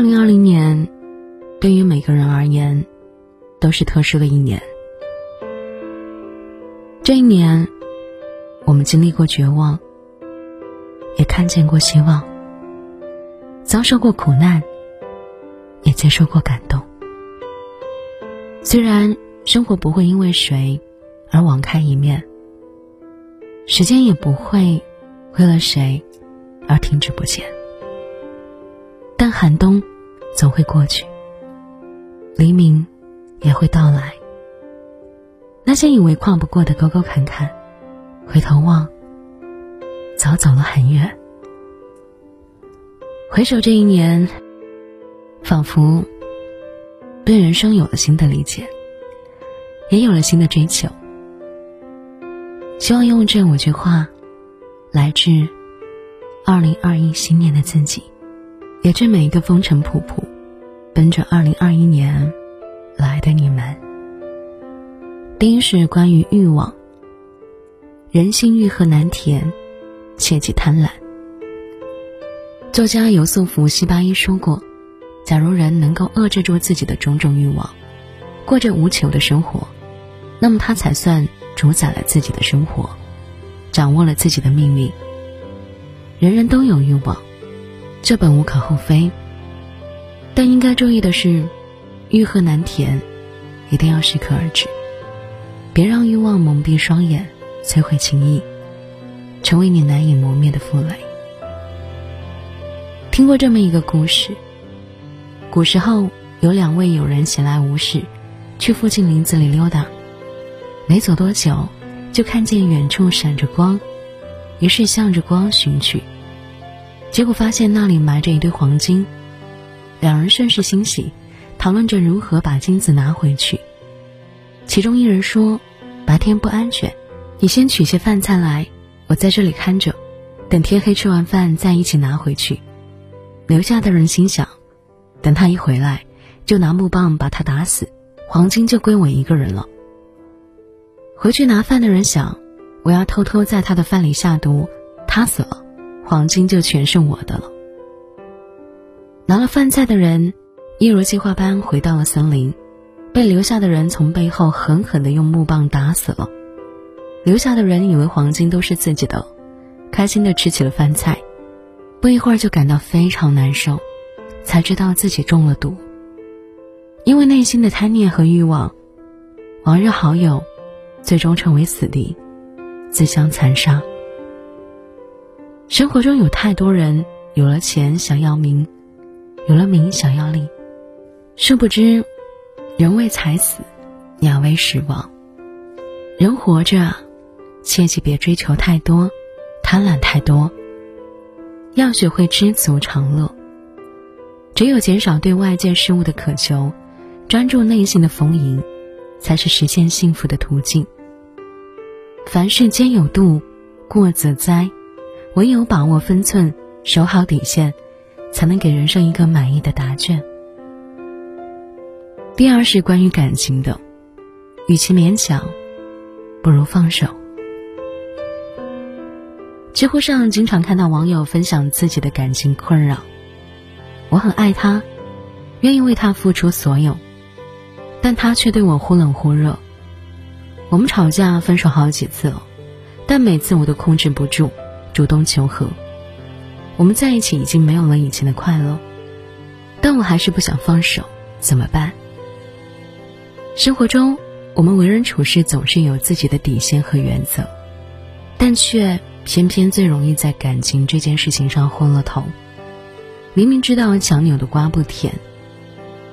二零二零年，对于每个人而言，都是特殊的一年。这一年，我们经历过绝望，也看见过希望；遭受过苦难，也接受过感动。虽然生活不会因为谁而网开一面，时间也不会为了谁而停止不前，但寒冬总会过去，黎明也会到来。那些以为跨不过的沟沟坎坎，回头望，早走了很远。回首这一年，仿佛对人生有了新的理解，也有了新的追求。希望用这五句话，来致二零二一新年的自己，也致每一个风尘仆仆，奔着二零二一年来的你们。第一是关于欲望。人心欲壑难填，切忌贪婪。作家尤素福·西巴伊说过：“假如人能够遏制住自己的种种欲望，过着无求的生活，那么他才算主宰了自己的生活，掌握了自己的命运。”人人都有欲望，这本无可厚非。但应该注意的是，欲壑难填，一定要适可而止。别让欲望蒙蔽双眼，摧毁情谊，成为你难以磨灭的负累。听过这么一个故事：古时候有两位友人闲来无事，去附近林子里溜达，没走多久，就看见远处闪着光，于是向着光寻去，结果发现那里埋着一堆黄金。两人甚是欣喜，讨论着如何把金子拿回去。其中一人说：“白天不安全，你先取些饭菜来，我在这里看着，等天黑吃完饭再一起拿回去。”留下的人心想：“等他一回来，就拿木棒把他打死，黄金就归我一个人了。”回去拿饭的人想：“我要偷偷在他的饭里下毒，他死了，黄金就全是我的了。”拿了饭菜的人，一如计划般回到了森林。被留下的人从背后狠狠地用木棒打死了。留下的人以为黄金都是自己的，开心地吃起了饭菜。不一会儿就感到非常难受，才知道自己中了毒。因为内心的贪念和欲望，往日好友最终成为死敌，自相残杀。生活中有太多人有了钱想要名，有了名想要利，殊不知。人为财死，鸟为食亡。人活着，切记别追求太多，贪婪太多。要学会知足常乐。只有减少对外界事物的渴求，专注内心的丰盈，才是实现幸福的途径。凡事皆有度，过则灾。唯有把握分寸，守好底线，才能给人生一个满意的答卷。第二是关于感情的，与其勉强，不如放手。知乎上经常看到网友分享自己的感情困扰。我很爱他，愿意为他付出所有，但他却对我忽冷忽热。我们吵架分手好几次了，但每次我都控制不住，主动求和。我们在一起已经没有了以前的快乐，但我还是不想放手，怎么办？生活中，我们为人处事总是有自己的底线和原则，但却偏偏最容易在感情这件事情上昏了头。明明知道强扭的瓜不甜，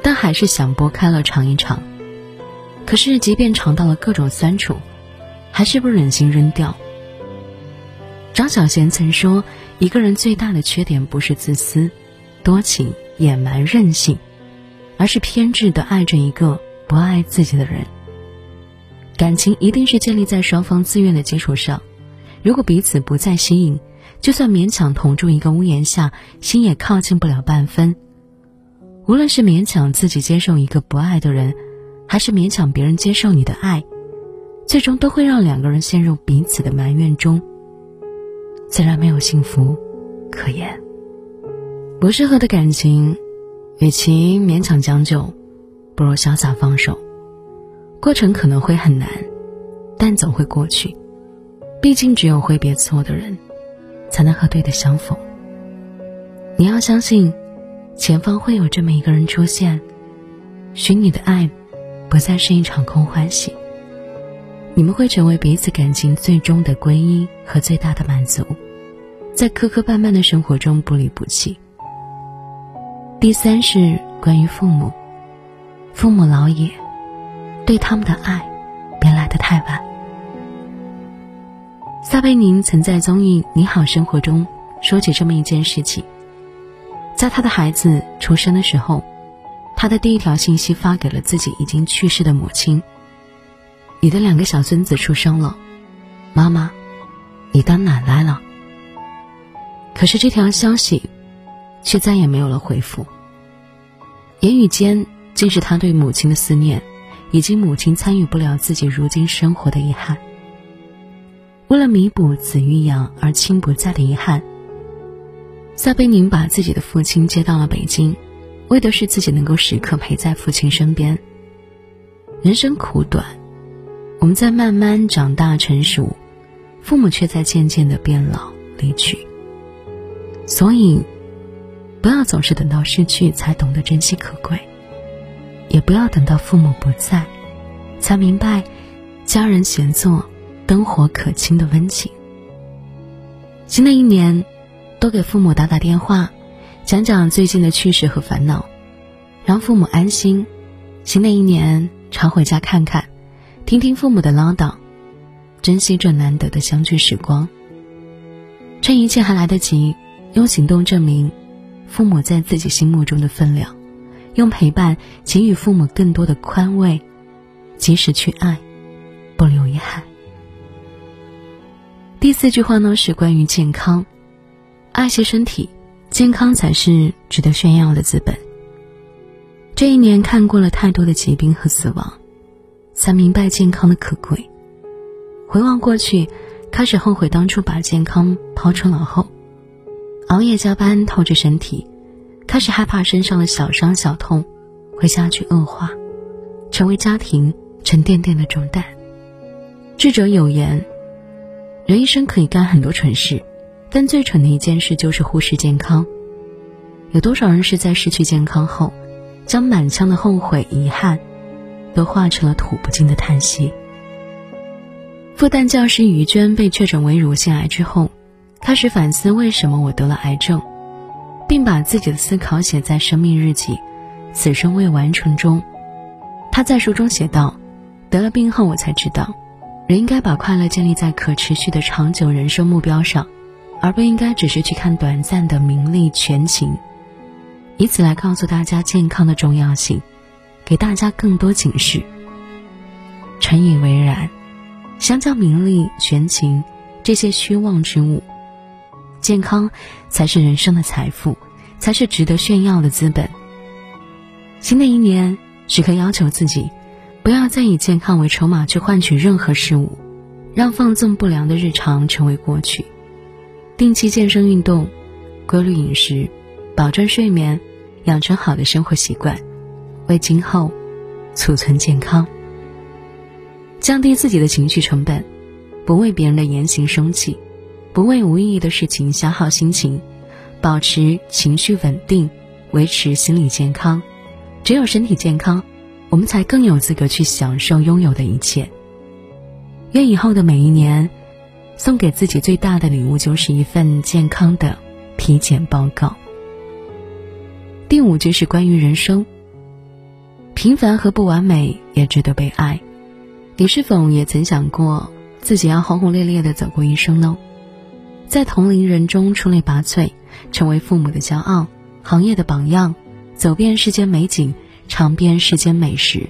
但还是想剥开了尝一尝。可是，即便尝到了各种酸楚，还是不忍心扔掉。张小娴曾说：“一个人最大的缺点不是自私、多情、野蛮、任性，而是偏执的爱着一个。”不爱自己的人，感情一定是建立在双方自愿的基础上。如果彼此不再吸引，就算勉强同住一个屋檐下，心也靠近不了半分。无论是勉强自己接受一个不爱的人，还是勉强别人接受你的爱，最终都会让两个人陷入彼此的埋怨中，自然没有幸福可言。不适合的感情，与其勉强将就，不如潇洒放手。过程可能会很难，但总会过去。毕竟，只有挥别错的人，才能和对的相逢。你要相信，前方会有这么一个人出现，许你的爱，不再是一场空欢喜。你们会成为彼此感情最终的归依和最大的满足，在磕磕绊绊的生活中不离不弃。第三是关于父母，父母老也，对他们的爱，别来得太晚。撒贝宁曾在综艺《你好生活》中说起这么一件事情：在他的孩子出生的时候，他的第一条信息发给了自己已经去世的母亲。你的两个小孙子出生了，妈妈，你当奶奶了。可是这条消息，却再也没有了回复。言语间竟是他对母亲的思念，以及母亲参与不了自己如今生活的遗憾。为了弥补子欲养而亲不在的遗憾，撒贝宁把自己的父亲接到了北京，为的是自己能够时刻陪在父亲身边。人生苦短。我们在慢慢长大成熟，父母却在渐渐的变老离去。所以，不要总是等到失去才懂得珍惜可贵，也不要等到父母不在，才明白家人闲坐、灯火可亲的温情。新的一年，多给父母打打电话，讲讲最近的趣事和烦恼，让父母安心。新的一年，常回家看看。听听父母的唠叨，珍惜这难得的相聚时光。趁一切还来得及，用行动证明父母在自己心目中的分量，用陪伴给予父母更多的宽慰，及时去爱，不留遗憾。第四句话呢是关于健康，爱惜身体，健康才是值得炫耀的资本。这一年看过了太多的疾病和死亡。才明白健康的可贵。回望过去，开始后悔当初把健康抛出脑后，熬夜加班透支身体，开始害怕身上的小伤小痛会加剧恶化，成为家庭沉甸甸的重担。智者有言：人一生可以干很多蠢事，但最蠢的一件事就是忽视健康。有多少人是在失去健康后，将满腔的后悔遗憾？都化成了吐不尽的叹息。复旦教师于娟被确诊为乳腺癌之后，开始反思为什么我得了癌症，并把自己的思考写在生命日记《此生未完成》中。他在书中写道：“得了病后，我才知道，人应该把快乐建立在可持续的长久人生目标上，而不应该只是去看短暂的名利权情。”以此来告诉大家健康的重要性。给大家更多警示。诚以为然，相较名利权情这些虚妄之物，健康才是人生的财富，才是值得炫耀的资本。新的一年，时刻要求自己，不要再以健康为筹码去换取任何事物，让放纵不良的日常成为过去。定期健身运动，规律饮食，保证睡眠，养成好的生活习惯。为今后储存健康，降低自己的情绪成本，不为别人的言行生气，不为无意义的事情消耗心情，保持情绪稳定，维持心理健康。只有身体健康，我们才更有资格去享受拥有的一切。愿以后的每一年，送给自己最大的礼物就是一份健康的体检报告。第五就是关于人生。平凡和不完美也值得被爱。你是否也曾想过自己要轰轰烈烈的走过一生呢？在同龄人中出类拔萃，成为父母的骄傲，行业的榜样，走遍世间美景，尝遍世间美食。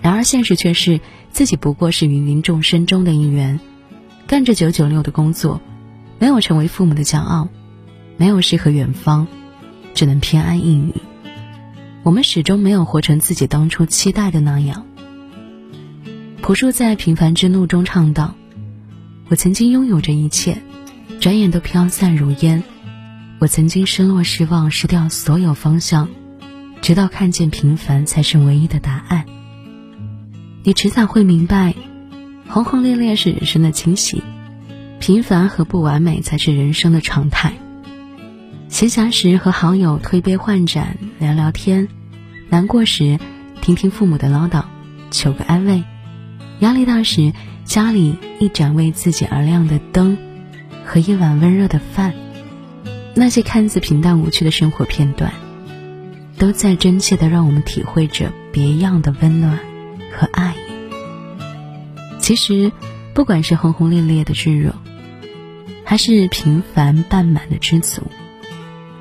然而现实却是自己不过是芸芸众生中的一员，干着九九六的工作，没有成为父母的骄傲，没有诗和远方，只能偏安一隅。我们始终没有活成自己当初期待的那样。朴树在《平凡之怒》中唱道：“我曾经拥有着一切，转眼都飘散如烟。我曾经失落、失望、失掉所有方向，直到看见平凡才是唯一的答案。你迟早会明白，轰轰烈烈是人生的惊喜，平凡和不完美才是人生的常态。闲暇时和好友推杯换盏聊聊天，难过时听听父母的唠叨，求个安慰；压力大时，家里一盏为自己而亮的灯，和一碗温热的饭。那些看似平淡无趣的生活片段，都在真切的让我们体会着别样的温暖和爱意。其实，不管是轰轰烈烈的炙热，还是平凡半满的知足。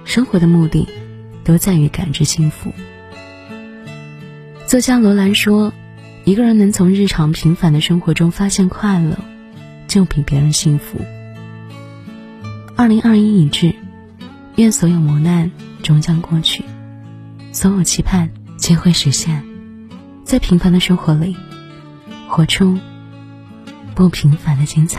生活的目的，都在于感知幸福。作家罗兰说：“一个人能从日常平凡的生活中发现快乐，就比别人幸福。”二零二一已至，愿所有磨难终将过去，所有期盼皆会实现，在平凡的生活里，活出不平凡的精彩。